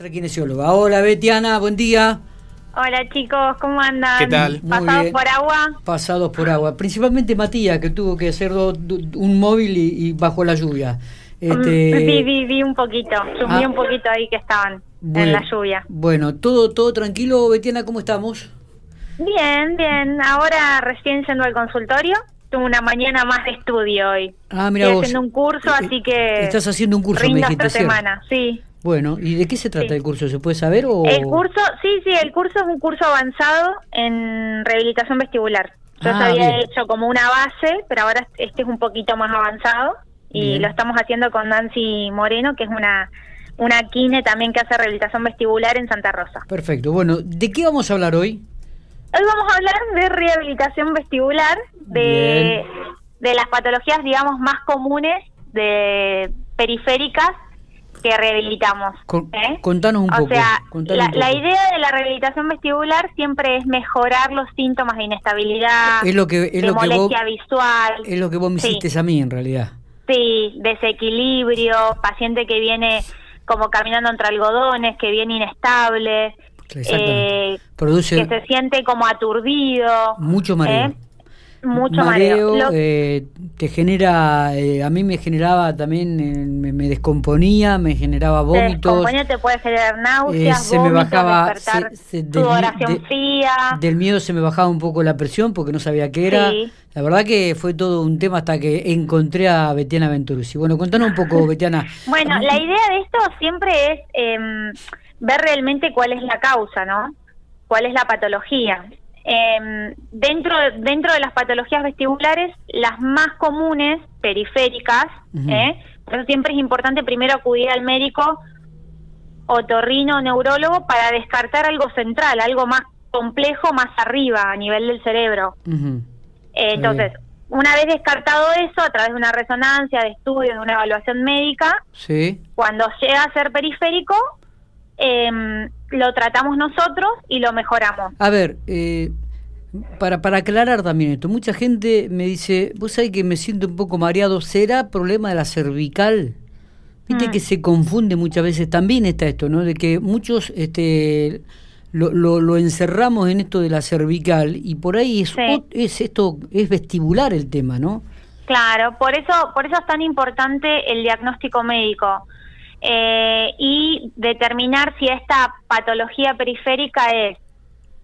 nuestra kinesióloga. Hola, Betiana, buen día. Hola chicos, ¿cómo andan? ¿Qué tal? Muy ¿Pasados bien. por agua? Pasados por agua. Principalmente Matías, que tuvo que hacer do- do- un móvil y, y bajo la lluvia. Este, Mm, Vi, vi, vi un poquito, subí Ah. un poquito ahí que estaban bueno, en la lluvia. Bueno, todo, todo tranquilo, Betiana, ¿cómo estamos? Bien, bien. Ahora recién yendo al consultorio. Tuve una mañana más de estudio hoy. Ah, mira Estoy vos. haciendo un curso, Eh, así que... Estás haciendo un curso, me dijiste, esta semana, sí. Bueno, ¿y de qué se trata Sí. el curso? ¿Se puede saber o...? El curso, sí, sí, el curso es un curso avanzado en rehabilitación vestibular. Yo Ah, ya había bien. hecho como una base, pero ahora este es un poquito más avanzado y Bien. lo estamos haciendo con Nancy Moreno, que es una una kine también que hace rehabilitación vestibular en Santa Rosa. Perfecto. Bueno, ¿de qué vamos a hablar hoy? Hoy vamos a hablar de rehabilitación vestibular, de, de las patologías, digamos, más comunes de periféricas que rehabilitamos. Con- ¿eh? contanos un o poco, sea, contanos la, un poco. la idea de la rehabilitación vestibular siempre es mejorar los síntomas de inestabilidad, Es lo que- es de lo que vos- molestia visual, Es lo que vos me Sí. hiciste a mí, en realidad. sí, desequilibrio, paciente que viene como caminando entre algodones, que viene inestable, eh, Produce que se siente como aturdido. mucho mareo. ¿eh? Mucho mareo. Lo- eh, te genera, eh, a mí me generaba también, eh, me, me descomponía, me generaba te vómitos. te puede generar náuseas, eh, se me vómitos, bajaba, despertar, se- se- del, de- fría. del miedo se me bajaba un poco la presión porque no sabía qué era. Sí. La verdad que fue todo un tema hasta que encontré a Betiana Venturisi. Bueno, contanos un poco, Betiana. Bueno, la idea de esto siempre es em, ver realmente cuál es la causa, ¿no? ¿Cuál es la patología? Em, dentro, dentro de las patologías vestibulares, las más comunes, periféricas. ¿eh? por eso siempre es importante primero acudir al médico otorrino o neurólogo para descartar algo central, algo más complejo, más arriba, a nivel del cerebro. Eh, entonces, una vez descartado eso, a través de una resonancia, de estudios, de una evaluación médica, Sí. cuando llega a ser periférico, em, lo tratamos nosotros y lo mejoramos. A ver, eh, para, para aclarar también esto, mucha gente me dice, vos sabés que me siento un poco mareado, ¿será problema de la cervical? Viste Mm. que se confunde muchas veces, también está esto, ¿no? De que muchos este, lo, lo, lo encerramos en esto de la cervical y por ahí es, Sí. es esto, es vestibular el tema, ¿no? Claro, por eso, por eso es tan importante el diagnóstico médico eh, y determinar si esta patología periférica es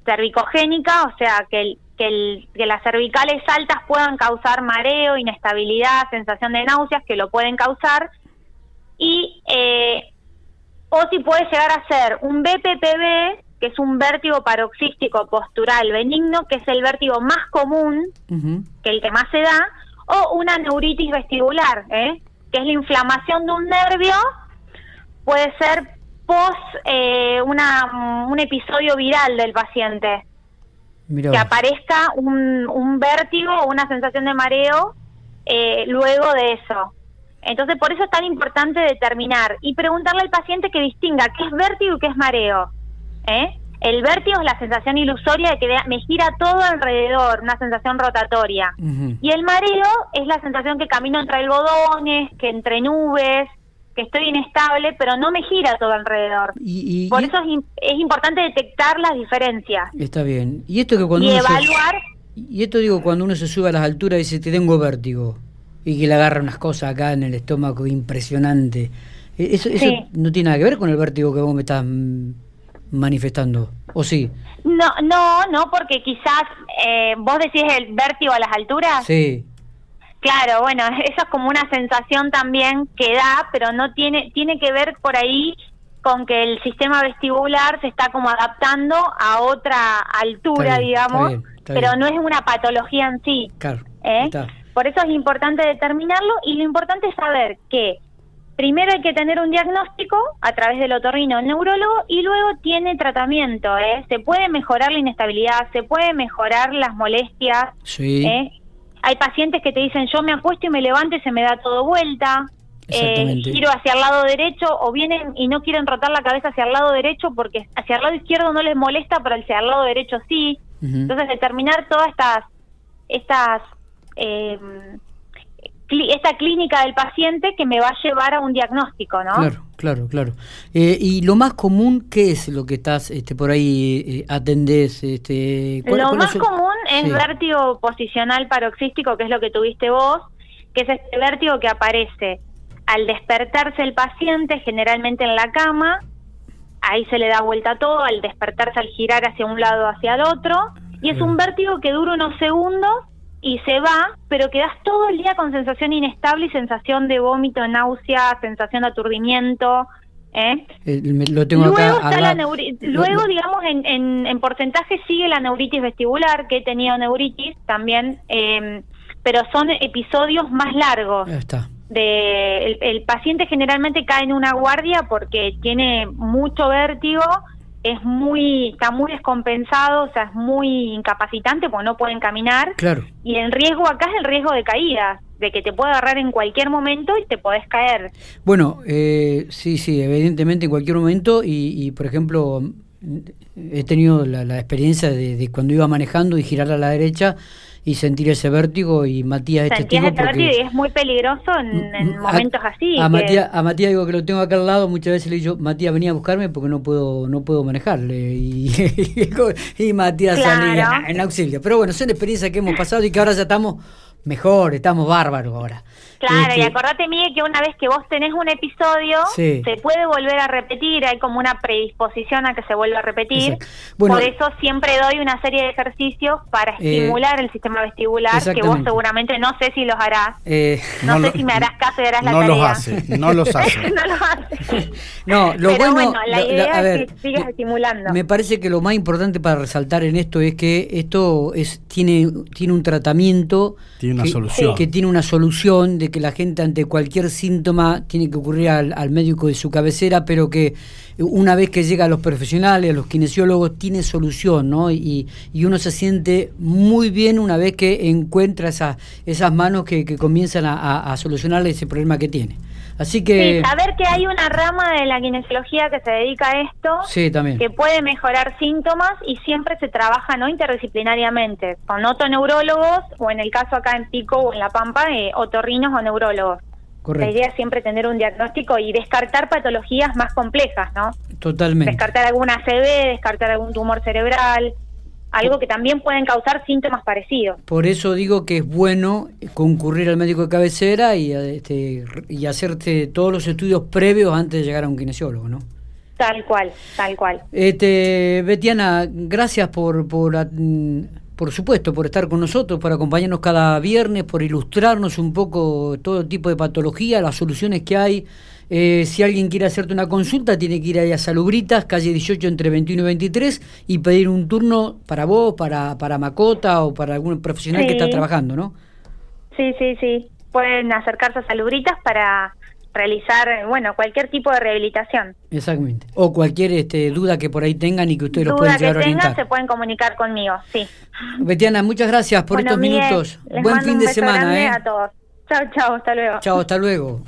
cervicogénica, o sea, que, el- que, el- que las cervicales altas puedan causar mareo, inestabilidad, sensación de náuseas, que lo pueden causar, y eh, o si puede llegar a ser un BPPB, que es un vértigo paroxístico postural benigno, que es el vértigo más común, Ujú. que el que más se da, o una neuritis vestibular, ¿eh? que es la inflamación de un nervio, puede ser post eh, una, un episodio viral del paciente, Mirá que aparezca un, un vértigo o una sensación de mareo eh, luego de eso. Entonces, por eso es tan importante determinar y preguntarle al paciente que distinga qué es vértigo y qué es mareo. ¿eh? El vértigo es la sensación ilusoria de que me gira todo alrededor, una sensación rotatoria. Y el mareo es la sensación que camino entre algodones, que entre nubes, que estoy inestable, pero no me gira todo alrededor. Y, y- Por y- eso es, es importante detectar las diferencias Está bien. Y esto que cuando y uno se- evaluar. Y esto digo, cuando uno se sube a las alturas y dice, te tengo vértigo, y que le agarra unas cosas acá en el estómago impresionante. Eh, ¿Eso, eso Sí. no tiene nada que ver con el vértigo que vos me estás manifestando? ¿O sí? No, no, no, porque quizás eh, vos decís el vértigo a las alturas. Sí. Claro, bueno, eso es como una sensación también que da, pero no tiene tiene que ver por ahí con que el sistema vestibular se está como adaptando a otra altura, Está bien, digamos, está bien, está pero no es una patología en sí. Claro. ¿eh? Por eso es importante determinarlo y lo importante es saber que primero hay que tener un diagnóstico a través del otorrino neurólogo y luego tiene tratamiento. ¿eh? Se puede mejorar la inestabilidad, se puede mejorar las molestias. Sí. ¿eh? Hay pacientes que te dicen yo me acuesto y me levanto y se me da todo vuelta. Eh, giro hacia el lado derecho o vienen y no quieren rotar la cabeza hacia el lado derecho porque hacia el lado izquierdo no les molesta, pero hacia el lado derecho sí. Entonces determinar todas estas estas eh, esta clínica del paciente que me va a llevar a un diagnóstico, ¿no? Claro, claro, claro. Eh, y lo más común, ¿qué es lo que estás este, por ahí eh, atendés? Este, lo más común es vértigo posicional paroxístico, que es lo que tuviste vos, que es este vértigo que aparece al despertarse el paciente, generalmente en la cama, ahí se le da vuelta todo, al despertarse, al girar hacia un lado, hacia el otro, y es un vértigo que dura unos segundos y se va, pero quedas todo el día con sensación inestable y sensación de vómito, náusea, sensación de aturdimiento. ¿Eh? eh lo tengo luego, acá, luego digamos, en, en, porcentaje sigue la neuritis vestibular, que he tenido neuritis también, eh, pero son episodios más largos. está. De, el paciente generalmente cae en una guardia porque tiene mucho vértigo es muy, está muy descompensado, o sea, es muy incapacitante porque no pueden caminar. Claro. Y el riesgo acá es el riesgo de caída, de que te puede agarrar en cualquier momento y te podés caer. Bueno, eh, sí, sí, evidentemente en cualquier momento y, por ejemplo, he tenido la, experiencia de, de, cuando iba manejando y girar a la derecha y sentir ese vértigo y Matías es testigo ese vértigo y es muy peligroso en, momentos así. A, Matías, a Matías digo que lo tengo acá al lado, muchas veces le digo, Matías venía a buscarme porque no puedo no puedo manejarle y, y Matías salía en auxilio. Pero bueno, son experiencias que hemos pasado y que ahora ya estamos mejor, estamos bárbaros ahora. Claro, y este, acordate, Miguel, que una vez que vos tenés un episodio, se puede volver a repetir, hay como una predisposición a que se vuelva a repetir. Por eso siempre doy una serie de ejercicios para eh, estimular el sistema vestibular, que vos seguramente no sé si los harás. Eh, no, sé si me harás caso y harás la tarea. Los hace, no los hace, no los hace. no, lo Pero bueno, la idea es que sigas estimulando. Me parece que lo más importante para resaltar en esto es que esto es tiene, tiene un tratamiento tiene una solución. que tiene una solución de que la gente ante cualquier síntoma tiene que ocurrir al, médico de su cabecera, pero que una vez que llega a los profesionales, a los kinesiólogos, tiene solución, ¿no? Y, uno se siente muy bien una vez que encuentra esas, esas manos que, comienzan a, a solucionarle ese problema que tiene. Así que... Sí, saber que hay una rama de la kinesiología que se dedica a esto, sí, también. que puede mejorar síntomas y siempre se trabaja no interdisciplinariamente, con otoneurólogos o en el caso acá en O en La Pampa, eh, otorrinos o neurólogos. Correcto. La idea es siempre tener un diagnóstico y descartar patologías más complejas, ¿no? Totalmente. Descartar alguna ACV, descartar algún tumor cerebral, algo que también pueden causar síntomas parecidos. Por eso digo que es bueno concurrir al médico de cabecera y, este, y hacerte todos los estudios previos antes de llegar a un kinesiólogo, ¿no? Tal cual, tal cual. Este, Betiana, gracias por, por, por supuesto, por estar con nosotros, por acompañarnos cada viernes, por ilustrarnos un poco todo tipo de patología, las soluciones que hay eh, si alguien quiere hacerte una consulta, tiene que ir ahí a Salubritas, calle 18 entre 21 y 23, y pedir un turno para vos, para, para Macota o para algún profesional que está trabajando, ¿no? Sí, sí, sí. Pueden acercarse a Salubritas para realizar, bueno, cualquier tipo de rehabilitación. Exactamente. O cualquier este, duda que por ahí tengan y que ustedes lo pueden llegar a orientar. se pueden comunicar conmigo, sí. Betiana, muchas gracias por estos minutos. Buen fin de semana, ¿eh? a todos. Chao, chao, hasta luego. Chao, hasta luego.